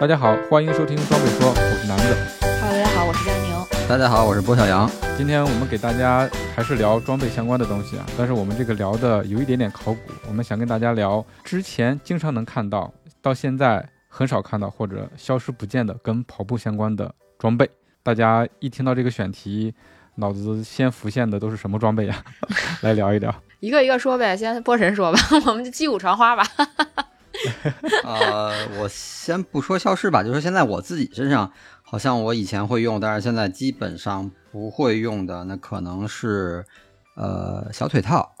大家好，欢迎收听装备说，我是南子。Hello，大家好，我是佳宁。大家好，我是波小杨。今天我们给大家还是聊装备相关的东西啊，但是我们这个聊的有一点点考古，我们想跟大家聊之前经常能看到，到现在很少看到或者消失不见的跟跑步相关的装备。大家一听到这个选题，脑子先浮现的都是什么装备呀？来聊一聊。一个一个说呗，先波神说吧，我们就击鼓传花吧。呃，我先不说消失吧，就说现在我自己身上，好像我以前会用，但是现在基本上不会用的，那可能是呃小腿套。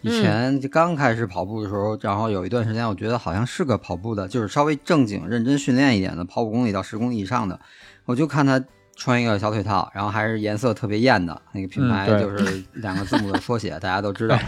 以前就刚开始跑步的时候，然后有一段时间，我觉得好像是个跑步的，就是稍微正经、认真训练一点的，跑五公里到十公里以上的，我就看他穿一个小腿套，然后还是颜色特别艳的那个品牌，就是两个字母的缩写，大家都知道，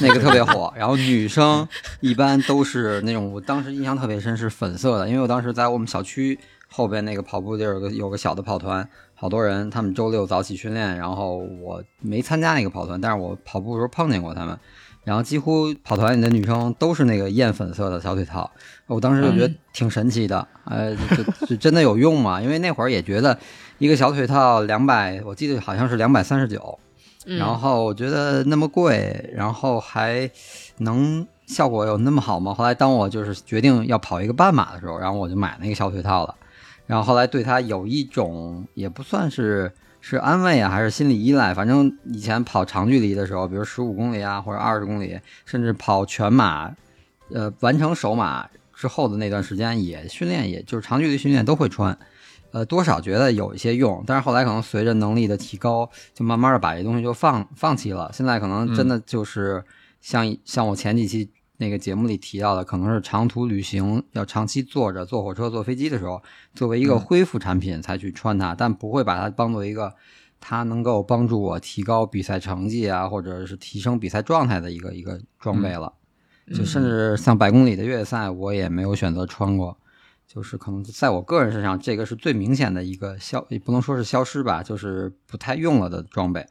那个特别火。然后女生一般都是那种，我当时印象特别深是粉色的，因为我当时在我们小区后边那个跑步地儿有个有个小的跑团，好多人，他们周六早起训练，然后我没参加那个跑团，但是我跑步的时候碰见过他们。然后几乎跑团里的女生都是那个艳粉色的小腿套，我当时就觉得挺神奇的，呃，就就就真的有用嘛？因为那会儿也觉得一个小腿套两百，我记得好像是两百三十九，嗯然后我觉得那么贵，然后还能效果有那么好吗？后来当我就是决定要跑一个半马的时候，然后我就买那个小腿套了，然后后来对它有一种也不算是是安慰啊，还是心理依赖，反正以前跑长距离的时候，比如十五公里啊或者二十公里，甚至跑全马，呃，完成首马之后的那段时间也训练，也就是长距离训练都会穿。呃，多少觉得有一些用，但是后来可能随着能力的提高，就慢慢的把这东西就放放弃了。现在可能真的就是像、像我前几期那个节目里提到的，可能是长途旅行要长期坐着坐火车、坐飞机的时候，作为一个恢复产品才去穿它，但不会把它当做一个它能够帮助我提高比赛成绩啊，或者是提升比赛状态的一个一个装备了。就甚至像百公里的越野赛，我也没有选择穿过。就是可能在我个人身上，这个是最明显的一个消，也不能说是消失吧，就是不太用了的装备。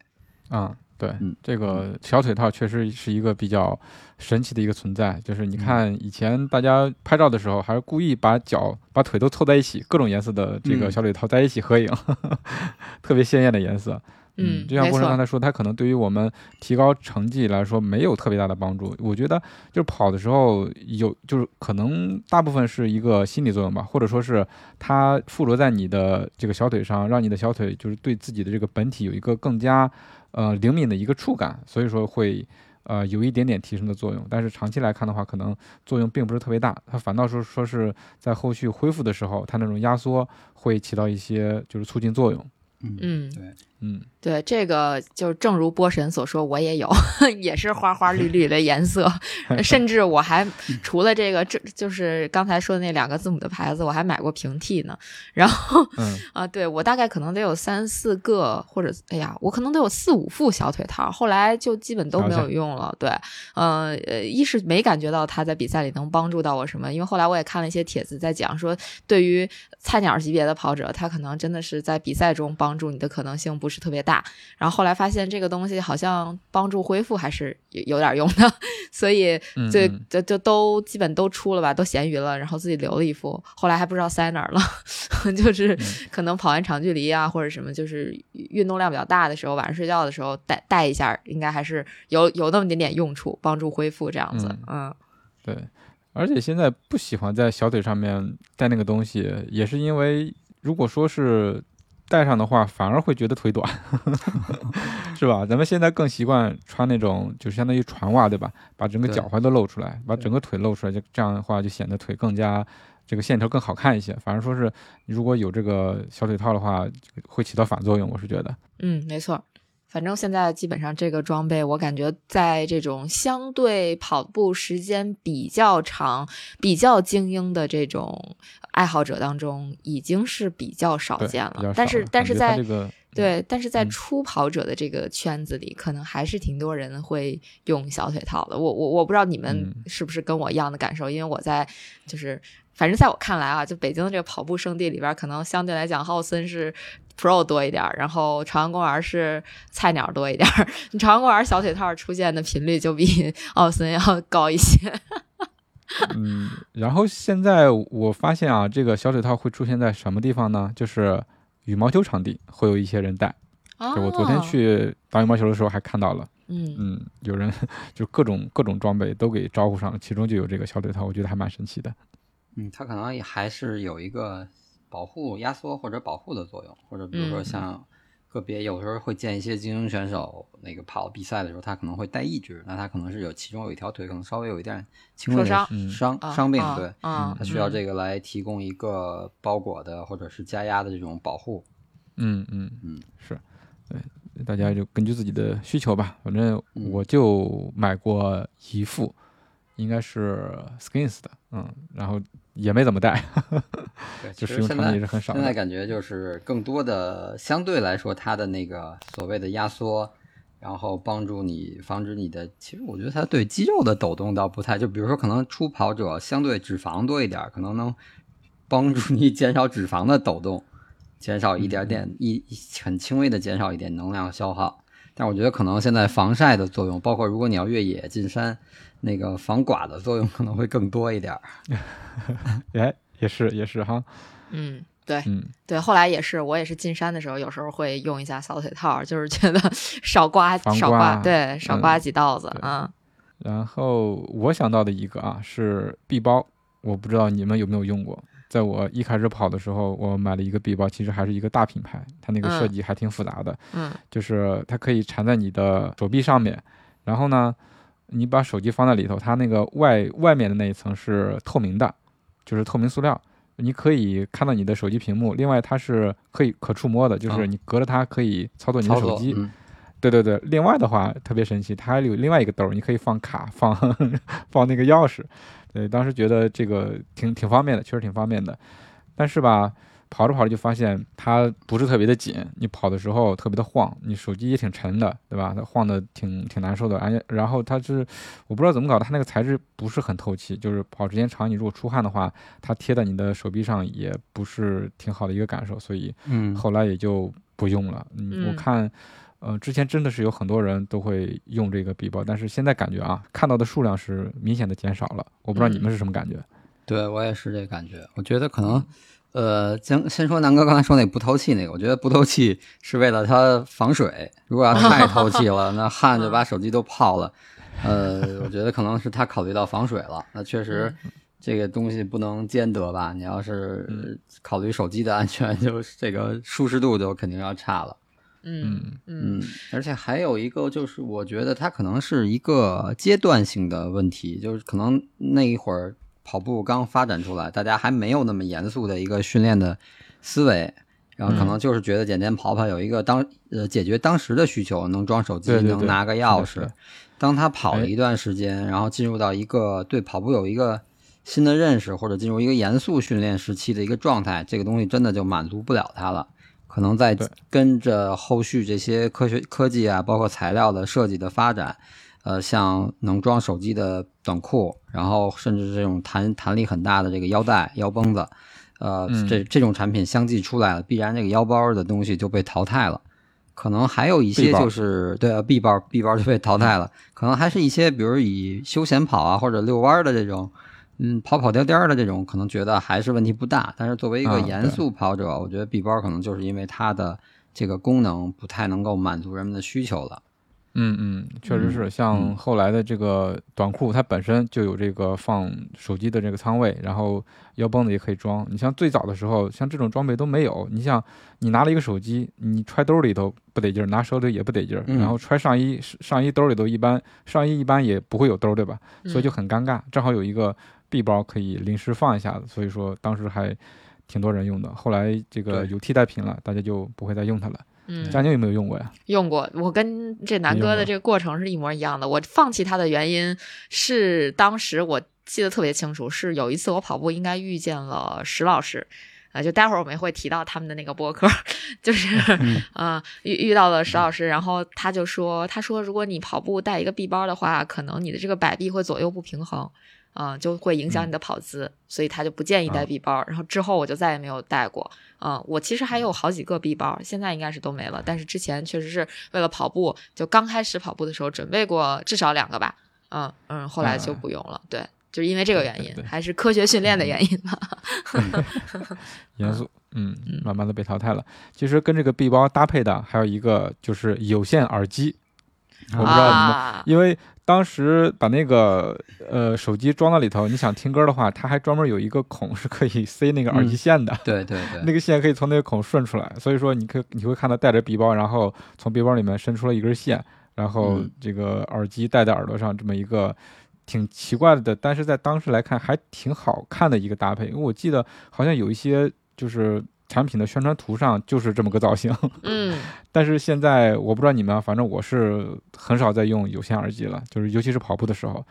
啊、对，嗯这个小腿套确实是一个比较神奇的一个存在。就是你看以前大家拍照的时候，还是故意把脚、把腿都凑在一起，各种颜色的这个嗯小腿套在一起合影，特别鲜艳的颜色。嗯，就像郭生刚才说，它可能对于我们提高成绩来说没有特别大的帮助。我觉得就是跑的时候有，就是可能大部分是一个心理作用吧，或者说是它附着在你的这个小腿上，让你的小腿就是对自己的这个本体有一个更加呃灵敏的一个触感，所以说会呃有一点点提升的作用。但是长期来看的话，可能作用并不是特别大，它反倒是说是在后续恢复的时候，它那种压缩会起到一些就是促进作用。嗯，嗯，对，嗯，对，这个就正如波神所说，我也有，也是花花绿绿的颜色，甚至我还除了这个，这就是刚才说的那两个字母的牌子，我还买过平替呢。然后嗯啊，对我大概可能得有三四个，或者哎呀，我可能得有四五副小腿套，后来就基本都没有用了。对，呃呃，一是没感觉到它在比赛里能帮助到我什么，因为后来我也看了一些帖子在讲说，对于菜鸟级别的跑者，他可能真的是在比赛中帮助你的可能性不是特别大。然后后来发现这个东西好像帮助恢复还是有有点用的，所以嗯就嗯。就就都基本都出了吧，都闲鱼了，然后自己留了一副，后来还不知道塞哪儿了，就是可能跑完长距离啊或者什么，就是运动量比较大的时候，晚上睡觉的时候带带一下，应该还是有有那么点点用处，帮助恢复这样子，嗯对，而且现在不喜欢在小腿上面戴那个东西，也是因为如果说是戴上的话，反而会觉得腿短，是吧？咱们现在更习惯穿那种，就相当于船袜，对吧？把整个脚踝都露出来，把整个腿露出来，就这样的话就显得腿更加这个线条更好看一些。反而说是如果有这个小腿套的话，会起到反作用，我是觉得。嗯，没错。反正现在基本上这个装备，我感觉在这种相对跑步时间比较长、比较精英的这种爱好者当中，已经是比较少见了。但是但是在这个对，但是在嗯初跑者的这个圈子里，可能还是挺多人会用小腿套的。我我我不知道你们嗯是不是跟我一样的感受，因为我在就是，反正在我看来啊，就北京的这个跑步圣地里边，可能相对来讲，浩森是 Pro 多一点儿，然后朝阳公园是菜鸟多一点儿。你朝阳公园小腿套出现的频率就比奥森要高一些。嗯，然后现在我发现啊，这个小腿套会出现在什么地方呢？就是羽毛球场地会有一些人戴。就我昨天哦，去打羽毛球的时候还看到了，嗯嗯，有人 就各种各种装备都给招呼上了，其中就有这个小腿套，我觉得还蛮神奇的。嗯，他可能也还是有一个保护、压缩或者保护的作用，或者比如说嗯。像个别有时候会见一些精英选手，那个跑比赛的时候，他可能会带一只，那他可能是有其中有一条腿可能稍微有一点轻微的伤嗯。伤啊伤病，啊对，啊，他需要嗯这个来提供一个包裹的或者是加压的这种保护。嗯嗯嗯，是，对，大家就根据自己的需求吧。反正嗯。我就买过一副，应该是 Skins 的，嗯，然后也没怎么戴，对，就其实现在使用场景也是很少的。现在感觉就是更多的，相对来说，它的那个所谓的压缩，然后帮助你防止你的，其实我觉得它对肌肉的抖动倒不太，就比如说可能初跑者相对脂肪多一点，可能能帮助你减少脂肪的抖动，减少一点点一一很轻微的减少一点能量消耗。但我觉得可能现在防晒的作用，包括如果你要越野进山，那个防刮的作用可能会更多一点儿。哎，也是也是哈，嗯，对嗯，对，后来也是，我也是进山的时候，有时候会用一下小腿套，就是觉得 少刮少刮，对，少嗯刮几道子对啊。然后我想到的一个啊是臂包，我不知道你们有没有用过。在我一开始跑的时候，我买了一个臂包，其实还是一个大品牌，它那个设嗯计还挺复杂的，嗯就是它可以缠在你的手臂上面，然后呢，你把手机放在里头，它那个外外面的那一层是透明的，就是透明塑料，你可以看到你的手机屏幕。另外，它是可以可触摸的，就是嗯你隔着它可以操作你的，手机。嗯，对对对，另外的话特别神奇，它还有另外一个兜儿，你可以放卡、放 放那个钥匙。对，当时觉得这个挺挺方便的，确实挺方便的。但是吧，跑着跑着就发现它不是特别的紧，你跑的时候特别的晃，你手机也挺沉的，对吧？它晃的挺挺难受的。而且然后它是我不知道怎么搞的，它那个材质不是很透气，就是跑时间长，你如果出汗的话，它贴在你的手臂上也不是挺好的一个感受，所以嗯，后来也就不用了。嗯，我嗯看，呃，之前真的是有很多人都会用这个笔包，但是现在感觉啊，看到的数量是明显的减少了。我不知道你们是什么感觉？对我也是这感觉。我觉得可能，呃，先先说南哥刚才说那不透气那个，我觉得不透气是为了它防水。如果要太透气了，那汗就把手机都泡了。呃，我觉得可能是他考虑到防水了。那确实，这个东西不能兼得吧？你要是考虑手机的安全，就是这个舒适度就肯定要差了。嗯嗯嗯，而且还有一个就是，我觉得它可能是一个阶段性的问题，就是可能那一会儿跑步刚发展出来，大家还没有那么严肃的一个训练的思维，然后可能就是觉得简单跑跑有一个当呃解决当时的需求，能装手机，对对对能拿个钥匙。当他跑哎了一段时间，然后进入到一个对跑步有一个新的认识，或者进入一个严肃训练时期的一个状态，这个东西真的就满足不了他了。可能在跟着后续这些科学科技啊，包括材料的设计的发展，呃，像能装手机的短裤，然后甚至这种弹弹力很大的这个腰带、腰绷子，呃，嗯。这这种产品相继出来了，必然这个腰包的东西就被淘汰了。可能还有一些就是对啊，，B 包 B 包就被淘汰了，可能还是一些比如以休闲跑啊或者遛弯儿的这种，嗯，跑跑颠颠儿的这种，可能觉得还是问题不大。但是作为一个啊严肃跑者，我觉得臂包可能就是因为它的这个功能不太能够满足人们的需求了。嗯嗯，确实是。像后来的这个短裤，它本身就有这个放手机的这个仓位，然后腰绷子也可以装。你像最早的时候，像这种装备都没有。你像你拿了一个手机，你揣兜里头不得劲儿，拿手里也不得劲儿，嗯然后揣上衣上衣兜里头一般上衣一般也不会有兜儿，对吧？嗯所以就很尴尬。正好有一个臂包可以临时放一下子，所以说当时还挺多人用的。后来这个有替代品了，大家就不会再用它了。嗯，佳宁有没有用过呀？用过，我跟这南哥的这个过程是一模一样的。我放弃它的原因是，当时我记得特别清楚，是有一次我跑步应该遇见了石老师，啊，就待会儿我们会提到他们的那个播客，就是啊、遇遇到了石老师，然后他就说，他说如果你跑步带一个臂包的话，可能你的这个摆臂会左右不平衡。啊、就会影响你的跑姿，所以他就不建议带臂包。然后之后我就再也没有带过。啊、我其实还有好几个臂包，现在应该是都没了。但是之前确实是为了跑步，就刚开始跑步的时候准备过至少两个吧。嗯嗯，后来就不用了。对，就是因为这个原因，对对还是科学训练的原因吧。严肃，嗯，慢慢的被淘汰了。其实跟这个臂包搭配的还有一个就是有线耳机，我不知道你们，啊，因为当时把那个呃手机装到里头，你想听歌的话，它还专门有一个孔是可以 塞那个耳机线的。对对对，那个线可以从那个孔顺出来，所以说你可以你会看到带着臂包，然后从背包里面伸出了一根线，然后嗯这个耳机戴在耳朵上，这么一个挺奇怪的，但是在当时来看还挺好看的一个搭配。因为我记得好像有一些就是产品的宣传图上 就是这么个造型，嗯。但是现在我不知道你们啊，反正我是很少在用有线耳机了，就是尤其是跑步的时候。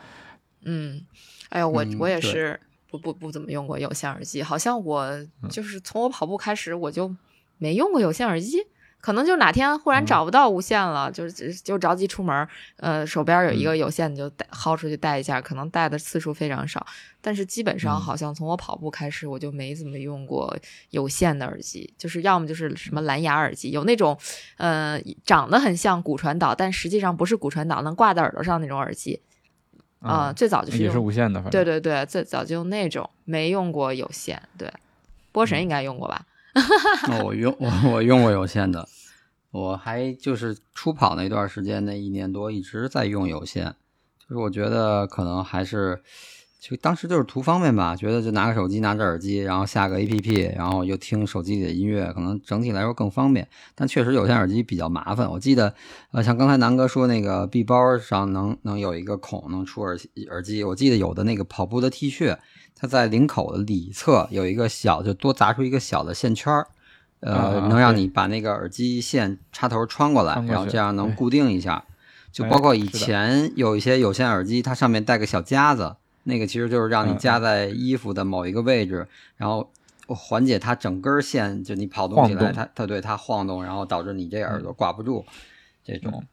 嗯，哎呀，我嗯我也是不不不怎么用过有线耳机，好像我嗯。就是从我跑步开始我就没用过有线耳机。可能就哪天忽然嗯。找不到无线了，就是就着急出门，呃，手边有一嗯。个有线你就带薅出去带一下，可能带的次数非常少，但是基本上嗯。好像从我跑步开始我就没怎么用过有线的耳机，就是要么就是什么蓝牙耳机，有那种呃长得很像骨传导，但实际上不是骨传导，能挂在耳朵上那种耳机。啊、嗯最早就是也是无线的，反正。对对对，最早就用那种，没用过有线。对，波神应该用过吧？那 我用我我用过有线的，我还就是初跑那段时间，那一年多一直在用有线，就是我觉得可能还是，就当时就是图方便吧，觉得就拿个手机，拿着耳机，然后下个 APP，然后又听手机里的音乐，可能整体来说更方便。但确实有线耳机比较麻烦，我记得呃，像刚才南哥说那个臂包上能能有一个孔能出耳耳机，我记得有的那个跑步的 T 恤，它在领口的里侧有一个小，就多砸出一个小的线圈儿。呃，啊能让你把那个耳机线插头穿过来，然后这样能固定一下。就哎包括以前有一些有线耳机，它上面带个小夹子，那个其实就是让你嗯夹在衣服的某一个位置，然后缓解它整根线，就你跑动起来，它它对它晃动，然后导致你这耳朵挂不住，这种。嗯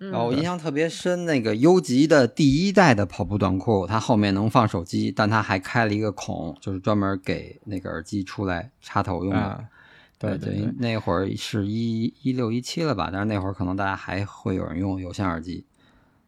然后我印象特别深，那个优级的第一代的跑步短裤，它后面能放手机，但它还开了一个孔，就是专门给那个耳机出来插头用的。啊，对对对，那会儿是一一六一七了吧？但是那会儿可能大家还会有人用有线耳机。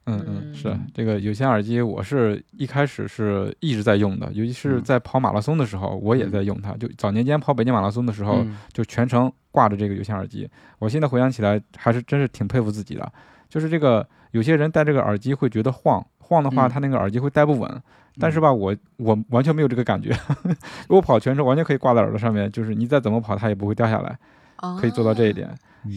嗯嗯，是嗯这个有线耳机，我是一开始是一直在用的，尤其是嗯在跑马拉松的时候，我也在用它。就早年间跑北京马拉松的时候，嗯就全程挂着这个有线耳机。我现在回想起来，还是真是挺佩服自己的。就是这个有些人戴这个耳机会觉得晃，晃的话，嗯他那个耳机会戴不稳。但是吧，我我完全没有这个感觉。我跑全程完全可以挂在耳朵上面，就是你再怎么跑，它也不会掉下来，可以做到这一点。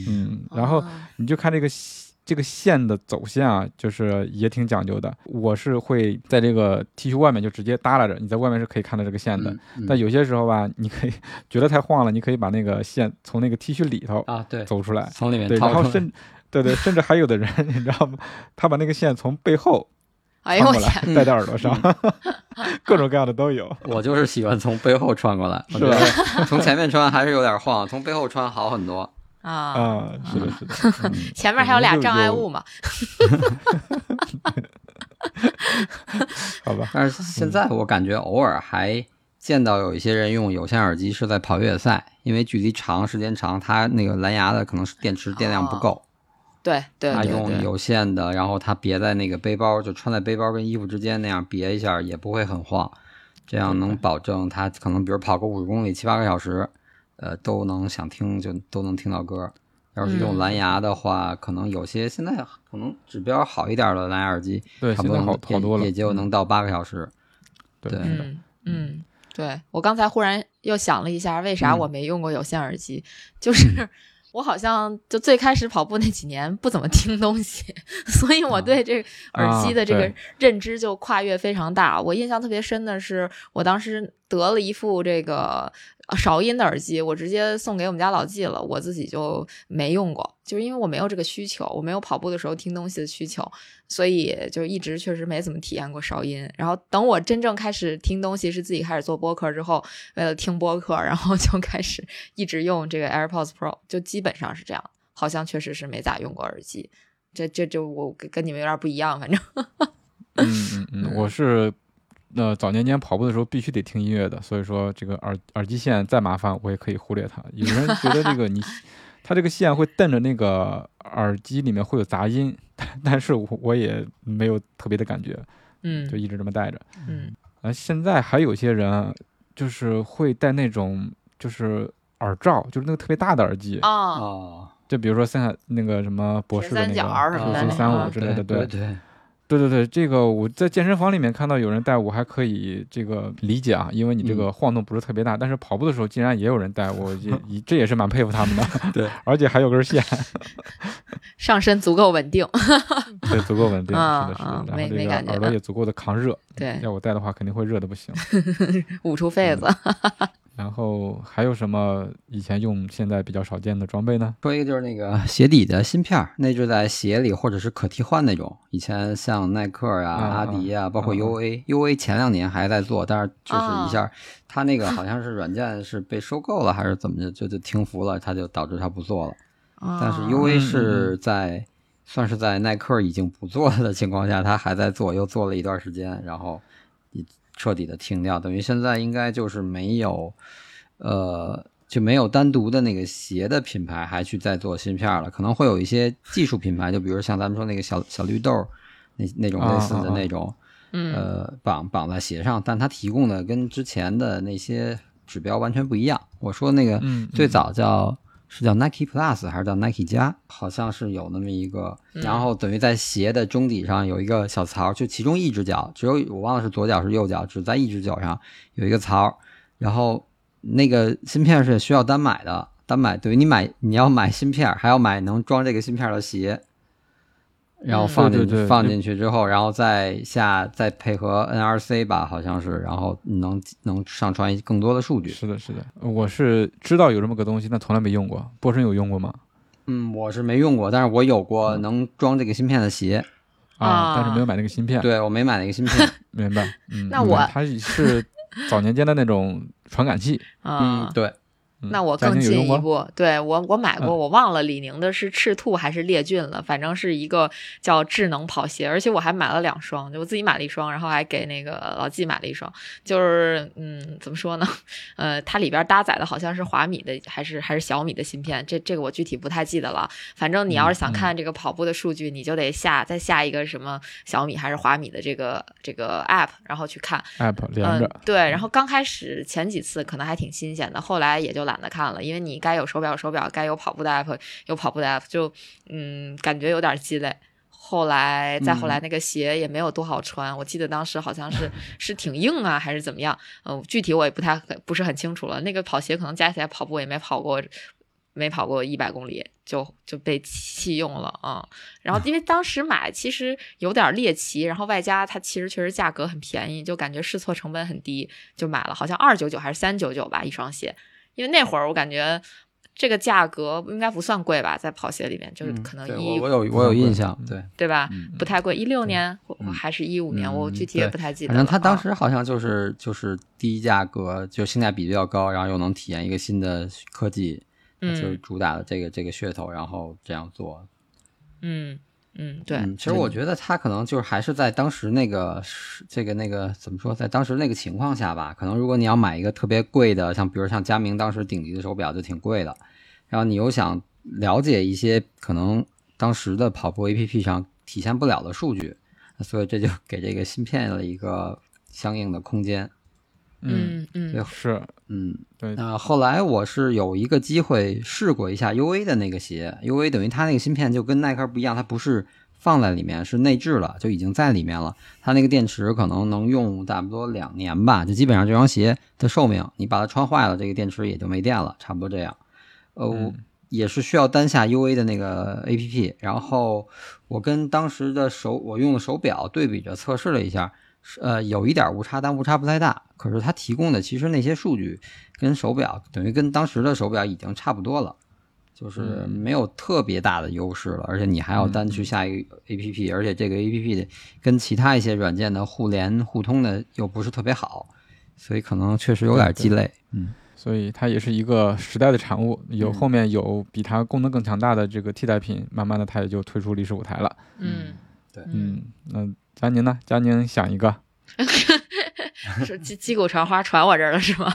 嗯，然后哦你就看这个线这个线的走线啊，就是也挺讲究的。我是会在这个 T 恤外面就直接耷拉着，你在外面是可以看到这个线的。嗯嗯但有些时候吧，你可以觉得太晃了，你可以把那个线从那个 T 恤里头啊，对，走出来，从里面对，掏出来。然后甚对对，甚至还有的人，你知道吗？他把那个线从背后哎呦我穿过天，来，戴在耳朵上，各种各样的都有。我就是喜欢从背后穿过来，是吧从前面穿还是有点晃，从背后穿好很多。啊！啊，是的，是的，嗯前面还有俩障碍物嘛，嘛？好吧？但是现在我感觉偶尔还见到有一些人用有线耳机是在跑越野赛，因为距离长、时间长，它那个蓝牙的可能是电池电量不够，对对他用有线的，然后他别在那个背包，就穿在背包跟衣服之间那样别一下，也不会很晃，这样能保证他可能比如跑个五十公里、七八个小时，呃，都能想听就都能听到歌。要是用嗯蓝牙的话，可能有些现在可能指标好一点的蓝牙耳机，对，差不多好多了，也就能到八个小时。对对嗯嗯，对我刚才忽然又想了一下，为啥嗯我没用过有线耳机？就是 我好像就最开始跑步那几年不怎么听东西，所以我对这个耳机的这个认知就跨越非常大。我印象特别深的是，我当时得了一副这个呃少音的耳机，我直接送给我们家老纪了，我自己就没用过，就是因为我没有这个需求，我没有跑步的时候听东西的需求，所以就一直确实没怎么体验过韶音。然后等我真正开始听东西，是自己开始做播客之后，为了听播客，然后就开始一直用这个 AirPods Pro，就基本上是这样。好像确实是没咋用过耳机，这这就我跟跟你们有点不一样，反正。嗯嗯嗯，我是。那早年间跑步的时候必须得听音乐的，所以说这个耳耳机线再麻烦我也可以忽略它。有人 觉得这个你，它这个线会瞪着那个耳机里面会有杂音，但是我我也没有特别的感觉，嗯，就一直这么戴着，嗯。啊，现在还有些人就是会戴那种就是耳罩，就是那个特别大的耳机。啊，就比如说像那个什么博士的那个 C 三五之类的，对对。对对对，这个我在健身房里面看到有人戴，我还可以这个理解啊，因为你这个晃动不是特别大。但是跑步的时候竟然也有人戴，我也 这也是蛮佩服他们的。对，而且还有根线，上身足够稳定。对，足够稳定，是的，是的。然后这个耳朵也足够的抗热。对，要我戴的话，肯定会热的不行，捂出痱子。然后还有什么以前用现在比较少见的装备呢？说一个就是那个鞋底的芯片，内置在鞋里或者是可替换那种。以前像耐克啊、阿迪啊，包括 UA，UA 前两年还在做，但是就是一下，它那个 好像是软件是被收购了还是怎么着，就就停服了，它就导致它不做了。但是 UA 是在算是在耐克已经不做了的情况下，它还在做，又做了一段时间，然后。彻底的停掉，等于现在应该就是没有，呃，就没有单独的那个鞋的品牌还去再做芯片了。可能会有一些技术品牌，就比如像咱们说那个小小绿豆那那种类似的那种，呃，绑绑在鞋上，但它提供的跟之前的那些指标完全不一样。我说那个最早叫。是叫 Nike Plus 还是叫 Nike 加？好像是有那么一个，然后等于在鞋的中底上有一个小槽，就其中一只脚，只有我忘了是左脚是右脚，只在一只脚上有一个槽，然后那个芯片是需要单买的，单买等于你买你要买芯片，还要买能装这个芯片的鞋。然后放进去，放进去之后，然后再下再配合 NRC 吧，好像是，然后能能上传更多的数据。是的，是的，我是知道有这么个东西，但从来没用过。波神有用过吗？嗯，我是没用过，但是我有过能装这个芯片的鞋啊，但是没有买那个芯片。对，我没买那个芯片。明白。嗯，那我它是早年间的那种传感器。嗯，对。那我更进一步，对我我买过，我忘了李宁的是赤兔还是猎骏了，反正是一个叫智能跑鞋，而且我还买了两双，就我自己买了一双，然后还给那个老纪买了一双，就是嗯，怎么说呢？呃，它里边搭载的好像是华米的还是还是小米的芯片，这这个我具体不太记得了。反正你要是想看这个跑步的数据，你就得下再下一个什么小米还是华米的这个这个 app，然后去看 app 连着。对，然后刚开始前几次可能还挺新鲜的，后来也就懒。懒得看了，因为你该有手表手表，该有跑步的 app 有跑步的 app，就嗯感觉有点鸡肋。后来再后来那个鞋也没有多好穿，我记得当时好像是是挺硬啊，还是怎么样？嗯，具体我也不太不是很清楚了。那个跑鞋可能加起来跑步也没跑过，没跑过一百公里就就被弃用了啊。然后因为当时买其实有点猎奇，然后外加它其实确实价格很便宜，就感觉试错成本很低，就买了，好像二九九还是三九九吧一双鞋。因为那会儿我感觉这个价格应该不算贵吧，在跑鞋里面就是可能一我有我有印象，对对吧？不太贵，一六年还是一五年，我具体也不太记得。反正他当时好像就是就是低价格，就性价比比较高，然后又能体验一个新的科技，就是主打的这个这个噱头，然后这样做。嗯。嗯，对，其实我觉得他可能就是还是在当时那个这个那个怎么说，在当时那个情况下吧，可能如果你要买一个特别贵的，像比如像佳明当时顶级的手表就挺贵的，然后你又想了解一些可能当时的跑步 APP 上体现不了的数据，所以这就给这个芯片了一个相应的空间。嗯嗯，是，嗯对。那后来我是有一个机会试过一下 UA 的那个鞋，UA 等于它那个芯片就跟耐克不一样，它不是放在里面，是内置了，就已经在里面了。它那个电池可能能用差不多两年吧，就基本上这双鞋的寿命，你把它穿坏了，这个电池也就没电了，差不多这样。呃，也是需要单下 UA 的那个 APP，然后我跟当时的手我用的手表对比着测试了一下。是呃有一点误差，但误差不太大。可是它提供的其实那些数据跟手表等于跟当时的手表已经差不多了，就是没有特别大的优势了。而且你还要单去下一个 A P P，而且这个 A P P 跟其他一些软件的互联互通的又不是特别好，所以可能确实有点鸡肋。嗯。所以它也是一个时代的产物，有后面有比它功能更强大的这个替代品，慢慢的它也就退出历史舞台了。嗯，对，嗯，那佳宁呢？佳宁想一个，是击击鼓传花传我这儿了是吗？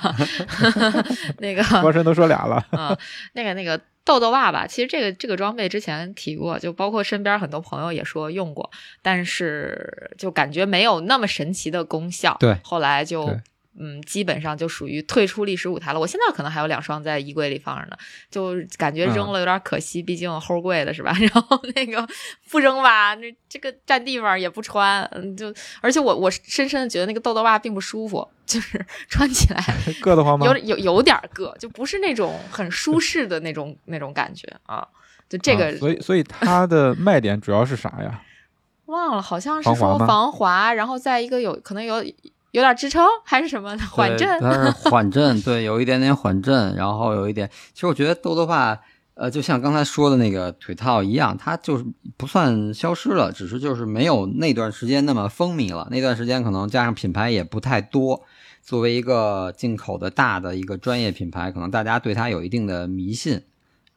那个 波神都说俩了啊，那个那个豆豆袜吧，其实这个这个装备之前提过，就包括身边很多朋友也说用过，但是就感觉没有那么神奇的功效。对，后来就。嗯，基本上就属于退出历史舞台了。我现在可能还有两双在衣柜里放着呢，就感觉扔了有点可惜，毕竟齁贵的是吧？然后那个不扔吧，那这个占地方也不穿，嗯，就而且我我深深的觉得那个豆豆袜并不舒服，就是 穿起来 硌得慌吗？有有有点硌，就不是那种很舒适的那种那种感觉啊。就这个，所以所以它的卖点主要是啥呀？忘了，好像是说防滑，然后再一个有可能有。有点支撑还是什么缓震？它是缓震，对，有一点点缓震，然后有一点。其实我觉得豆豆袜，呃，就像刚才说的那个腿套一样，它就是不算消失了，只是就是没有那段时间那么风靡了。那段时间可能加上品牌也不太多，作为一个进口的大的一个专业品牌，可能大家对它有一定的迷信，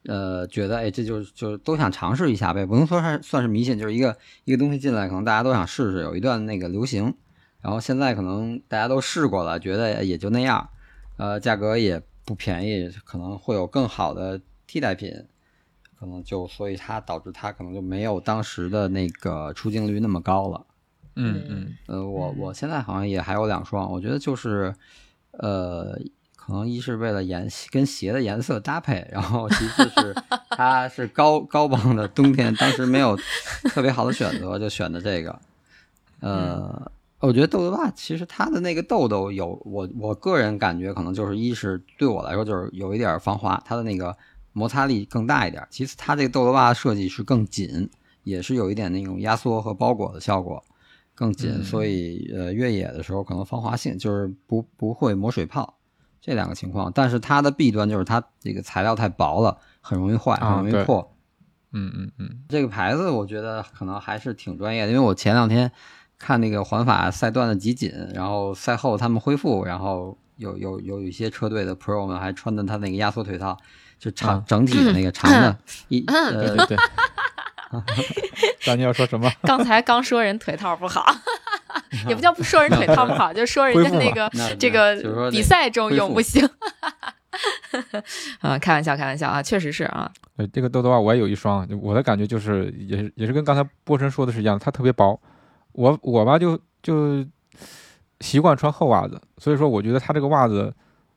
呃，觉得哎，这就是就是都想尝试一下呗，不能说是算是迷信，就是一个一个东西进来，可能大家都想试试，有一段那个流行。然后现在可能大家都试过了，觉得也就那样，呃，价格也不便宜，可能会有更好的替代品，可能就所以它导致它可能就没有当时的那个出镜率那么高了。嗯嗯，呃，我我现在好像也还有两双，我觉得就是，呃，可能一是为了颜跟鞋的颜色搭配，然后其次是 它是高高帮的冬天，当时没有特别好的选择，就选的这个，呃。我觉得豆豆袜其实它的那个豆豆有我我个人感觉可能就是一是对我来说就是有一点防滑，它的那个摩擦力更大一点。其次它这个豆豆袜设计是更紧，也是有一点那种压缩和包裹的效果，更紧，所以呃越野的时候可能防滑性就是不不会磨水泡这两个情况。但是它的弊端就是它这个材料太薄了，很容易坏，很容易破。嗯嗯嗯，这个牌子我觉得可能还是挺专业的，因为我前两天。看那个环法赛段的集锦，然后赛后他们恢复，然后有有有一些车队的 pro 们还穿的他那个压缩腿套，就长整体的那个长的，一嗯对对对。张你要说什么？刚才刚说人腿套不好，也不叫不说人腿套不好，就说人家那个这个比赛中用不行。啊，开玩笑，开玩笑啊，确实是啊。呃，这个豆豆袜我也有一双，我的感觉就是也也是跟刚才波神说的是一样，它特别薄。我我吧就就习惯穿厚袜子，所以说我觉得它这个袜子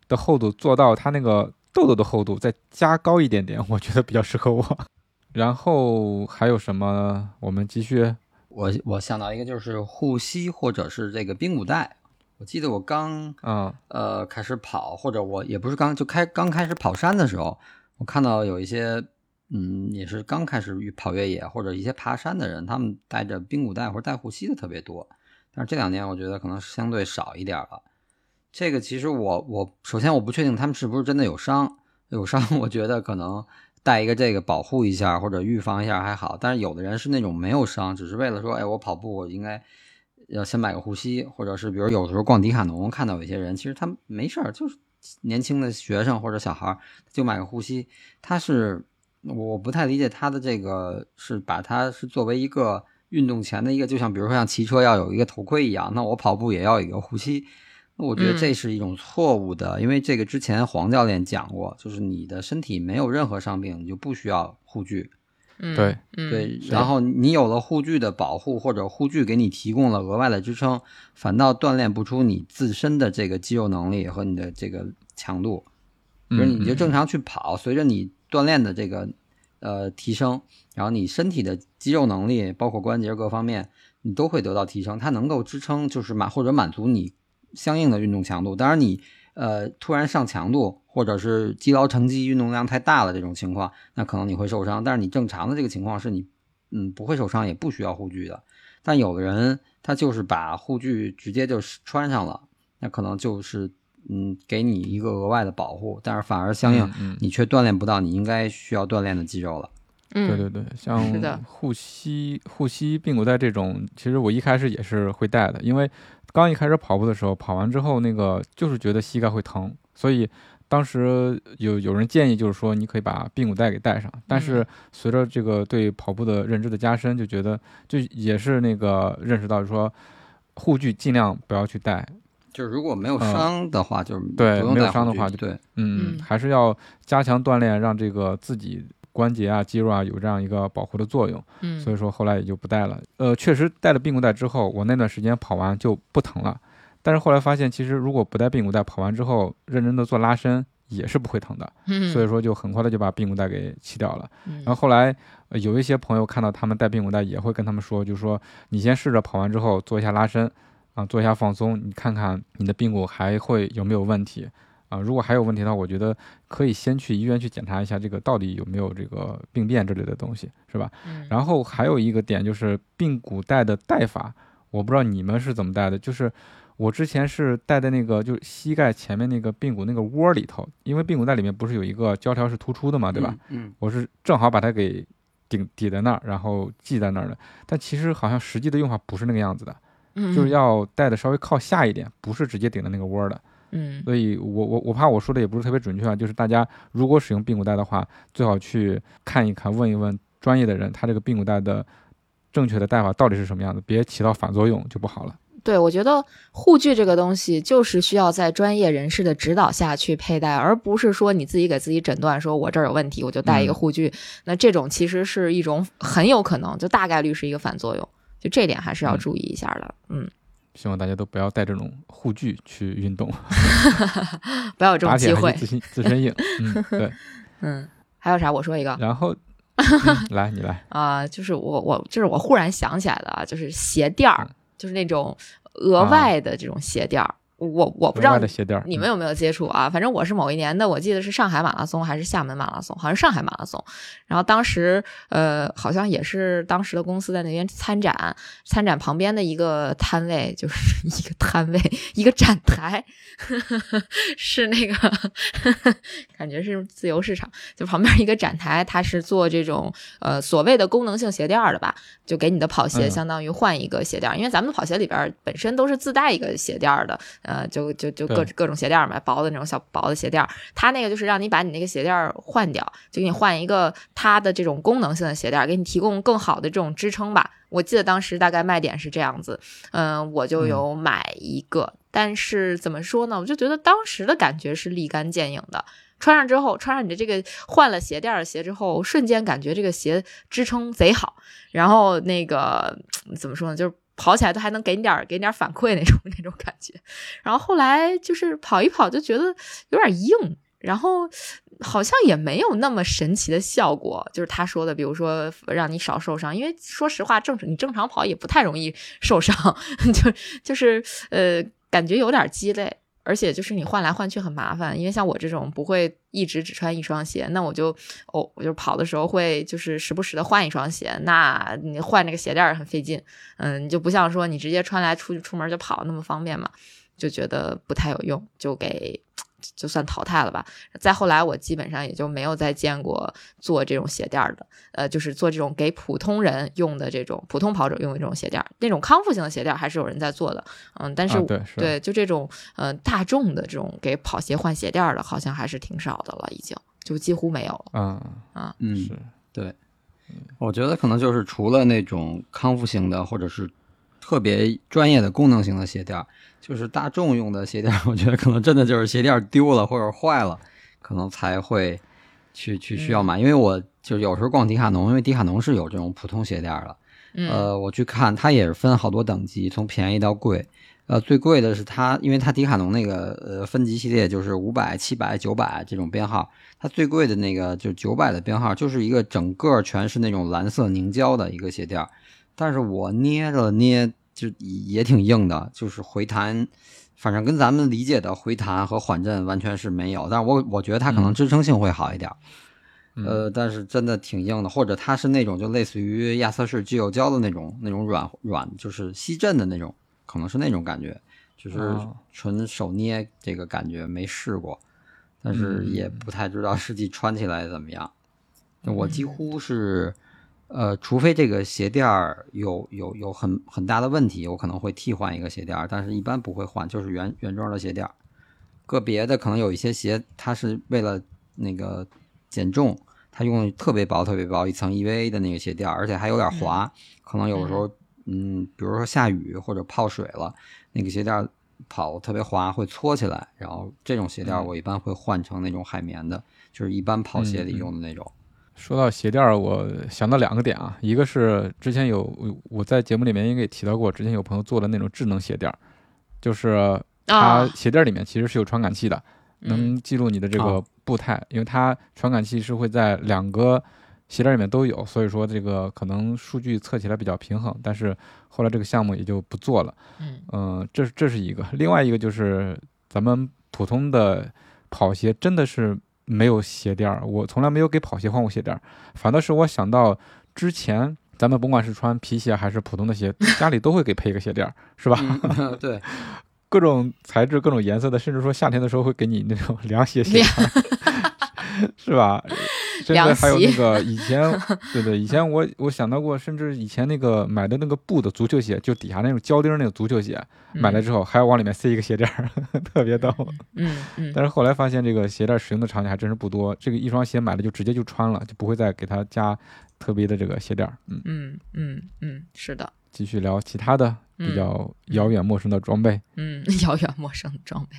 的厚度做到它那个豆豆的厚度再加高一点点，我觉得比较适合我。然后还有什么？我们继续。我我想到一个就是护膝或者是这个髌骨带。我记得我刚啊呃开始跑，或者我也不是刚就开刚开始跑山的时候，我看到有一些。嗯，也是刚开始跑越野或者一些爬山的人，他们带着髌骨带或者带护膝的特别多。但是这两年我觉得可能相对少一点了。这个其实我我首先我不确定他们是不是真的有伤，有伤我觉得可能带一个这个保护一下或者预防一下还好。但是有的人是那种没有伤，只是为了说，哎，我跑步我应该要先买个护膝，或者是比如有的时候逛迪卡侬看到有些人其实他没事儿，就是年轻的学生或者小孩就买个护膝，他是。我不太理解他的这个是把它是作为一个运动前的一个，就像比如说像骑车要有一个头盔一样，那我跑步也要有一个护膝。那我觉得这是一种错误的，因为这个之前黄教练讲过，就是你的身体没有任何伤病，你就不需要护具。对对，然后你有了护具的保护或者护具给你提供了额外的支撑，反倒锻炼不出你自身的这个肌肉能力和你的这个强度。比如你就正常去跑，随着你。锻炼的这个呃提升，然后你身体的肌肉能力，包括关节各方面，你都会得到提升。它能够支撑，就是满或者满足你相应的运动强度。当然，你呃突然上强度，或者是积劳成疾，运动量太大了这种情况，那可能你会受伤。但是你正常的这个情况是你嗯不会受伤，也不需要护具的。但有的人他就是把护具直接就穿上了，那可能就是嗯给你一个额外的保护，但是反而相应你却锻炼不到你应该需要锻炼的肌肉了。嗯，对对对，像护膝、护膝、髌骨带这种，其实我一开始也是会带的，因为刚一开始跑步的时候，跑完之后那个就是觉得膝盖会疼，所以当时有有人建议就是说你可以把髌骨带给带上，但是随着这个对跑步的认知的加深，就觉得就也是那个认识到说护具尽量不要去带，就是如果没有嗯伤的话，就是对没有伤的话就对，嗯嗯，还是要加强锻炼，让这个自己关节啊、肌肉啊有这样一个保护的作用。嗯，所以说后来也就不戴了。呃，确实戴了髌骨带之后，我那段时间跑完就不疼了。但是后来发现，其实如果不戴髌骨带，跑完之后认真的做拉伸也是不会疼的。嗯，所以说就很快的就把髌骨带给弃掉了。嗯然后后来、呃有一些朋友看到他们戴髌骨带，也会跟他们说，就说你先试着跑完之后做一下拉伸啊，做一下放松，你看看你的髌骨还会有没有问题。啊，如果还有问题的话，我觉得可以先去医院去检查一下，这个到底有没有这个病变之类的东西，是吧？嗯然后还有一个点就是髌骨带的带法，我不知道你们是怎么带的，就是我之前是带在那个就是膝盖前面那个髌骨那个窝里头，因为髌骨带里面不是有一个胶条是突出的嘛，对吧？嗯？嗯，我是正好把它给顶抵在那儿，然后系在那儿的。但其实好像实际的用法不是那个样子的，嗯就是要戴的稍微靠下一点，不是直接顶着那个窝的。嗯所以我我我怕我说的也不是特别准确啊，就是大家如果使用髌骨带的话，最好去看一看，问一问专业的人，他这个髌骨带的正确的戴法到底是什么样子，别起到反作用就不好了。对，我觉得护具这个东西就是需要在专业人士的指导下去佩戴，而不是说你自己给自己诊断说我这儿有问题，我就戴一个嗯护具。那这种其实是一种很有可能，就大概率是一个反作用，就这点还是要嗯注意一下的。嗯，希望大家都不要带这种护具去运动，不要有这种机会。自身自身硬。嗯，对。嗯，还有啥？我说一个然后、嗯来你来，啊、就是我我就是我忽然想起来的啊，就是鞋垫儿，嗯就是那种额外的这种鞋垫儿。我我不知道你们有没有接触啊？反正我是某一年的，我记得是上海马拉松还是厦门马拉松，好像是上海马拉松。然后当时呃，好像也是当时的公司在那边参展，参展旁边的一个摊位，就是 一个摊位，一个展台，是那个 感觉是自由市场，就旁边一个展台，它是做这种呃所谓的功能性鞋垫的吧，就给你的跑鞋嗯相当于换一个鞋垫儿，因为咱们的跑鞋里边本身都是自带一个鞋垫的，呃，就就就各各种鞋垫儿嘛，薄的那种小薄的鞋垫儿，它那个就是让你把你那个鞋垫儿换掉，就给你换一个它的这种功能性的鞋垫儿，给你提供更好的这种支撑吧。我记得当时大概卖点是这样子，嗯、我就有买一个，但是怎么说呢，我就觉得当时的感觉是立竿见影的。穿上之后，穿上你的这个换了鞋垫儿的鞋之后，瞬间感觉这个鞋支撑贼好，然后那个怎么说呢，就是跑起来都还能给你点给你点反馈那种 那种感觉。然后后来就是跑一跑就觉得有点硬，然后好像也没有那么神奇的效果。就是他说的，比如说让你少受伤，因为说实话，正你正常跑也不太容易受伤，就就是呃感觉有点鸡肋。而且就是你换来换去很麻烦，因为像我这种不会一直只穿一双鞋，那我就哦，我就跑的时候会就是时不时的换一双鞋，那你换那个鞋垫儿很费劲，嗯，就不像说你直接穿来出去出门就跑那么方便嘛，就觉得不太有用，就给就算淘汰了吧。再后来我基本上也就没有再见过做这种鞋垫的，呃，就是做这种给普通人用的这种普通跑者用的这种鞋垫，那种康复型的鞋垫还是有人在做的，嗯，但是、啊对是对，就这种呃大众的这种给跑鞋换鞋垫的，好像还是挺少的了，已经就几乎没有了。嗯嗯是，对，我觉得可能就是除了那种康复型的，或者是特别专业的功能型的鞋垫儿，就是大众用的鞋垫儿，我觉得可能真的就是鞋垫儿丢了或者坏了，可能才会去去需要买。因为我就有时候逛迪卡侬，因为迪卡侬是有这种普通鞋垫儿的，嗯呃，我去看，它也是分好多等级，从便宜到贵。呃，最贵的是它，因为它迪卡侬那个呃分级系列就是五百、七百、九百这种编号，它最贵的那个就九百的编号，就是一个整个全是那种蓝色凝胶的一个鞋垫儿，但是我捏了捏，就也挺硬的，就是回弹，反正跟咱们理解的回弹和缓震完全是没有，但是我我觉得它可能支撑性会好一点呃，但是真的挺硬的，或者它是那种就类似于亚瑟士聚友胶的那种那种软软，就是吸震的那种，可能是那种感觉，就是哦。纯手捏这个感觉没试过，但是嗯也。不太知道实际穿起来怎么样。我几乎是，呃，除非这个鞋垫儿有有有很很大的问题，我可能会替换一个鞋垫儿，但是一般不会换，就是原原装的鞋垫儿。个别的可能有一些鞋，它是为了那个减重，它用特别薄、特别薄一层 EVA 的那个鞋垫儿，而且还有点滑，可能有时候，嗯，比如说下雨或者泡水了，那个鞋垫儿跑特别滑，会搓起来。然后这种鞋垫儿我一般会换成那种海绵的，就是一般跑鞋里用的那种。说到鞋垫儿，我想到两个点啊，一个是之前有我我在节目里面应该也提到过，之前有朋友做的那种智能鞋垫儿，就是它啊鞋垫儿里面其实是有传感器的，嗯。能记录你的这个哦。步态，因为它传感器是会在两个鞋垫儿里面都有，所以说这个可能数据测起来比较平衡，但是后来这个项目也就不做了。嗯。嗯，这是这是一个，另外一个就是咱们普通的跑鞋真的是没有鞋垫儿，我从来没有给跑鞋换过鞋垫儿，反倒是我想到之前咱们甭管是穿皮鞋还是普通的鞋，家里都会给配一个鞋垫儿，是吧？嗯，对，各种材质、各种颜色的，甚至说夏天的时候会给你那种凉鞋鞋垫儿，是吧？甚至还有那个以前，对对，以前我我想到过，甚至以前那个买的那个布的足球鞋，就底下那种胶钉那种足球鞋，买了之后还要往里面塞一个鞋垫儿，特别逗。嗯嗯但是后来发现这个鞋垫使用的场景还真是不多，这个一双鞋买了就直接就穿了，就不会再给它加特别的这个鞋垫儿。嗯，嗯嗯嗯，是的，继续聊其他的比嗯较遥远陌生的装备。嗯，遥远陌生的装备，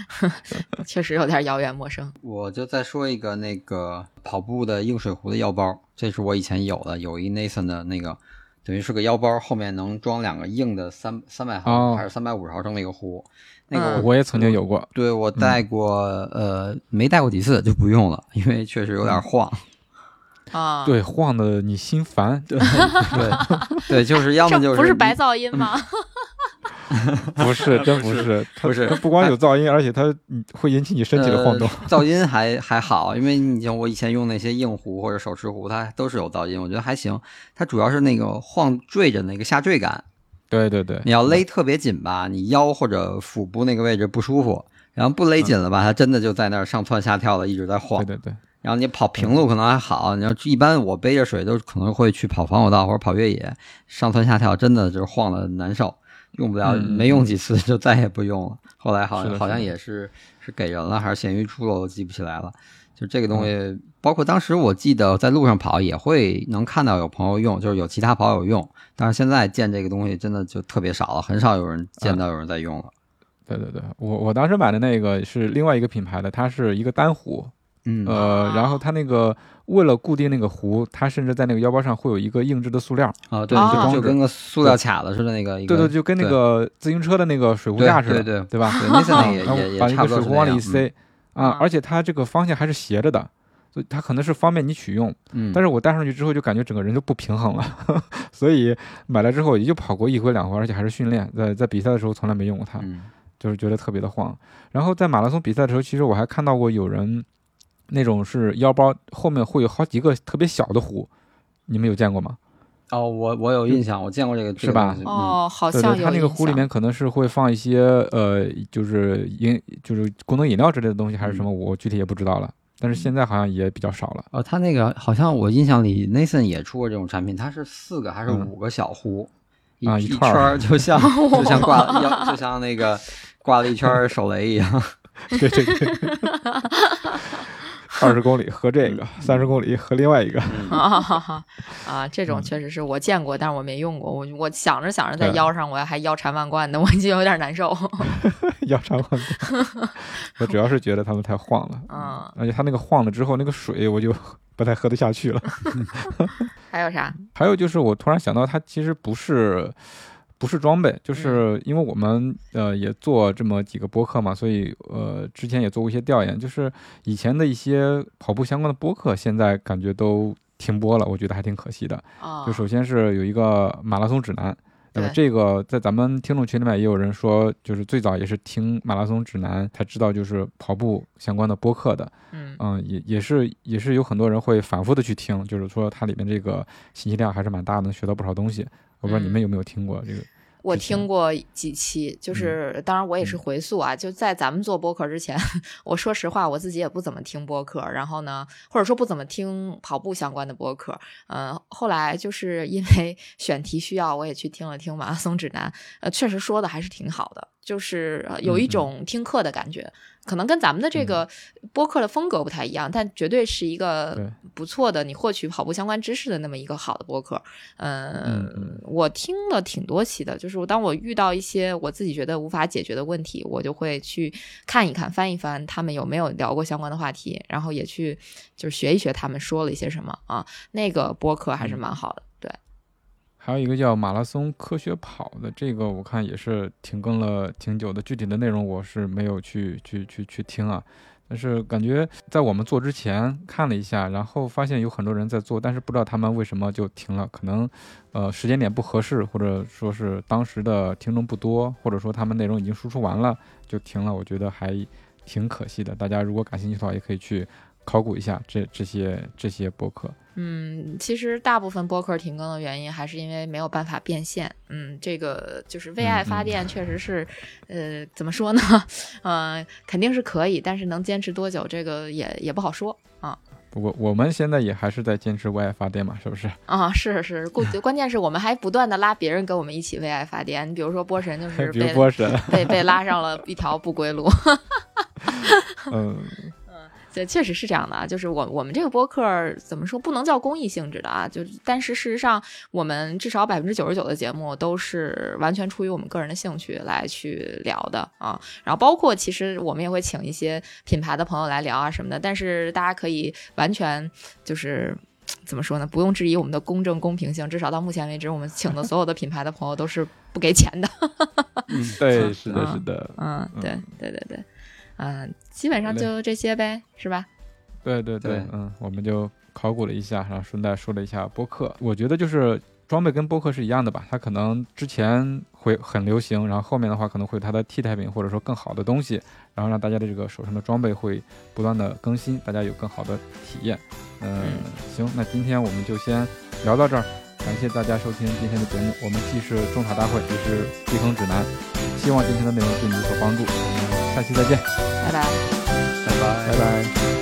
确实有点遥远陌生。我就再说一个那个跑步的硬水壶的腰包，这是我以前有的，有一 Nathan 的那个，等于是个腰包，后面能装两个硬的三三百毫、哦还是三百五十毫升的一个壶。那个嗯我我也曾经有过，对我带过，呃，没带过几次就不用了，因为确实有点晃。啊，，对，晃的你心烦。对对对，就是要么就是不是白噪音吗？不是，真不是，不是它不光有噪音，而且它嗯会引起你身体的晃动。呃噪音还还好，因为你像我以前用那些硬壶或者手持壶，它都是有噪音，我觉得还行。它主要是那个晃坠着那个下坠感，对对对，你要勒特别紧吧，你腰或者腹部那个位置不舒服，然后不勒紧了吧，它真的就在那儿上蹿下跳的，一直在晃对。对对，然后你跑平路可能还好，你要一般我背着水都可能会去跑防火道或者跑越野，上蹿下跳真的就是晃的难受，用不了，嗯没用几次就再也不用了。后来好像好像也是是给人了还是闲鱼出了，我记不起来了。就这个东西，嗯包括当时我记得在路上跑也会能看到有朋友用，就是有其他跑友用，但是现在见这个东西真的就特别少了，很少有人见到有人在用了。对对对，我我当时买的那个是另外一个品牌的，它是一个单壶，嗯。呃，啊。然后它那个为了固定那个壶，它甚至在那个腰包上会有一个硬质的塑料，啊，对，啊。就就跟个塑料卡子似的那个，对对，就跟那个自行车的那个水壶架似的，对对对。吧？对，那现在也然后也也把一差不多是个水壶往里一塞，啊嗯，而且它这个方向还是斜着的，所以它可能是方便你取用。嗯，但是我戴上去之后就感觉整个人就不平衡了，所以买来之后也就跑过一回两回，而且还是训练，在在比赛的时候从来没用过它，嗯。就是觉得特别的晃。然后在马拉松比赛的时候，其实我还看到过有人那种是腰包后面会有好几个特别小的壶，你们有见过吗？哦，我我有印象，我见过这个，是吧这个嗯哦，好对对，像有它那个壶里面可能是会放一些呃，就是饮就是功能饮料之类的东西，还是什么，我具体也不知道了。但是现在好像也比较少了。哦，他那个好像我印象里，Nathan 也出过这种产品，它是四个还是嗯五个小壶，啊一一串儿圈儿，就像 就像挂就像那个挂了一圈手雷一样。对 对对，二十公里喝这个，三十公里喝另外一个。啊哈哈啊，这种嗯确实是我见过，但是我没用过。我我想着想着在腰上，我还腰缠万贯的，我就有点难受。腰缠万贯。我主要是觉得他们太晃了，嗯，而且他那个晃了之后，那个水我就 不太喝得下去了。还有啥？还有就是，我突然想到，它其实不是不是装备，就是因为我们呃也做这么几个播客嘛，所以呃之前也做过一些调研，就是以前的一些跑步相关的播客，现在感觉都停播了，我觉得还挺可惜的。啊，就首先是有一个马拉松指南，那么这个在咱们听众群里面也有人说，就是最早也是听马拉松指南才知道就是跑步相关的播客的。嗯嗯，也也是也是有很多人会反复的去听，就是说它里面这个信息量还是蛮大的，能学到不少东西。我不知道你们有没有听过这个？我听过几期，就是当然我也是回溯啊，就在咱们做播客之前，我说实话，我自己也不怎么听播客，然后呢，或者说不怎么听跑步相关的播客。嗯、后来就是因为 选题需要，我也去听了听马拉松指南，呃，确实说的还是挺好的，就是呃有一种听课的感觉。可能跟咱们的这个播客的风格不太一样，但绝对是一个不错的你获取跑步相关知识的那么一个好的播客。嗯，我听了挺多期的，就是当我遇到一些我自己觉得无法解决的问题，我就会去看一看、翻一翻他们有没有聊过相关的话题，然后也去就是学一学他们说了一些什么啊。那个播客还是蛮好的，对。还有一个叫马拉松科学跑的，这个我看也是停更了挺久的，具体的内容我是没有去去去去听啊。但是感觉在我们做之前看了一下，然后发现有很多人在做，但是不知道他们为什么就停了，可能呃时间点不合适，或者说是当时的听众不多，或者说他们内容已经输出完了就停了，我觉得还挺可惜的。大家如果感兴趣的话，也可以去考古一下这这些这些博客。嗯，其实大部分播客停更的原因还是因为没有办法变现。嗯，这个就是为爱发嗯电，确实是，呃，怎么说呢？呃，肯定是可以，但是能坚持多久，这个也也不好说啊。不过我们现在也还是在坚持为爱发电嘛，是不是？啊，是是，关 关键是我们还不断的拉别人跟我们一起为爱发电。你比如说波神就是被波神，被被拉上了一条不归路。嗯，这确实是这样的啊，就是我我们这个播客儿怎么说不能叫公益性质的啊，就但是事实上我们至少百分之九十九的节目都是完全出于我们个人的兴趣来去聊的啊，然后包括其实我们也会请一些品牌的朋友来聊啊什么的，但是大家可以完全就是。怎么说呢？不用质疑我们的公正公平性，至少到目前为止，我们请的所有的品牌的朋友都是不给钱的。嗯，对，是的，嗯是的，嗯，对嗯对对对，嗯，基本上就这些呗，是吧？对对对对，嗯，我们就考古了一下，然后顺带说了一下播客。我觉得就是装备跟播客是一样的吧，它可能之前会很流行，然后后面的话可能会有它的替代品，或者说更好的东西，然后让大家的这个手上的装备会不断的更新，大家有更好的体验。嗯，行，那今天我们就先聊到这儿，感谢大家收听今天的节目。我们既是种草大会，也是避坑指南，希望今天的内容对你有所帮助。我们下期再见，拜拜。拜拜拜拜。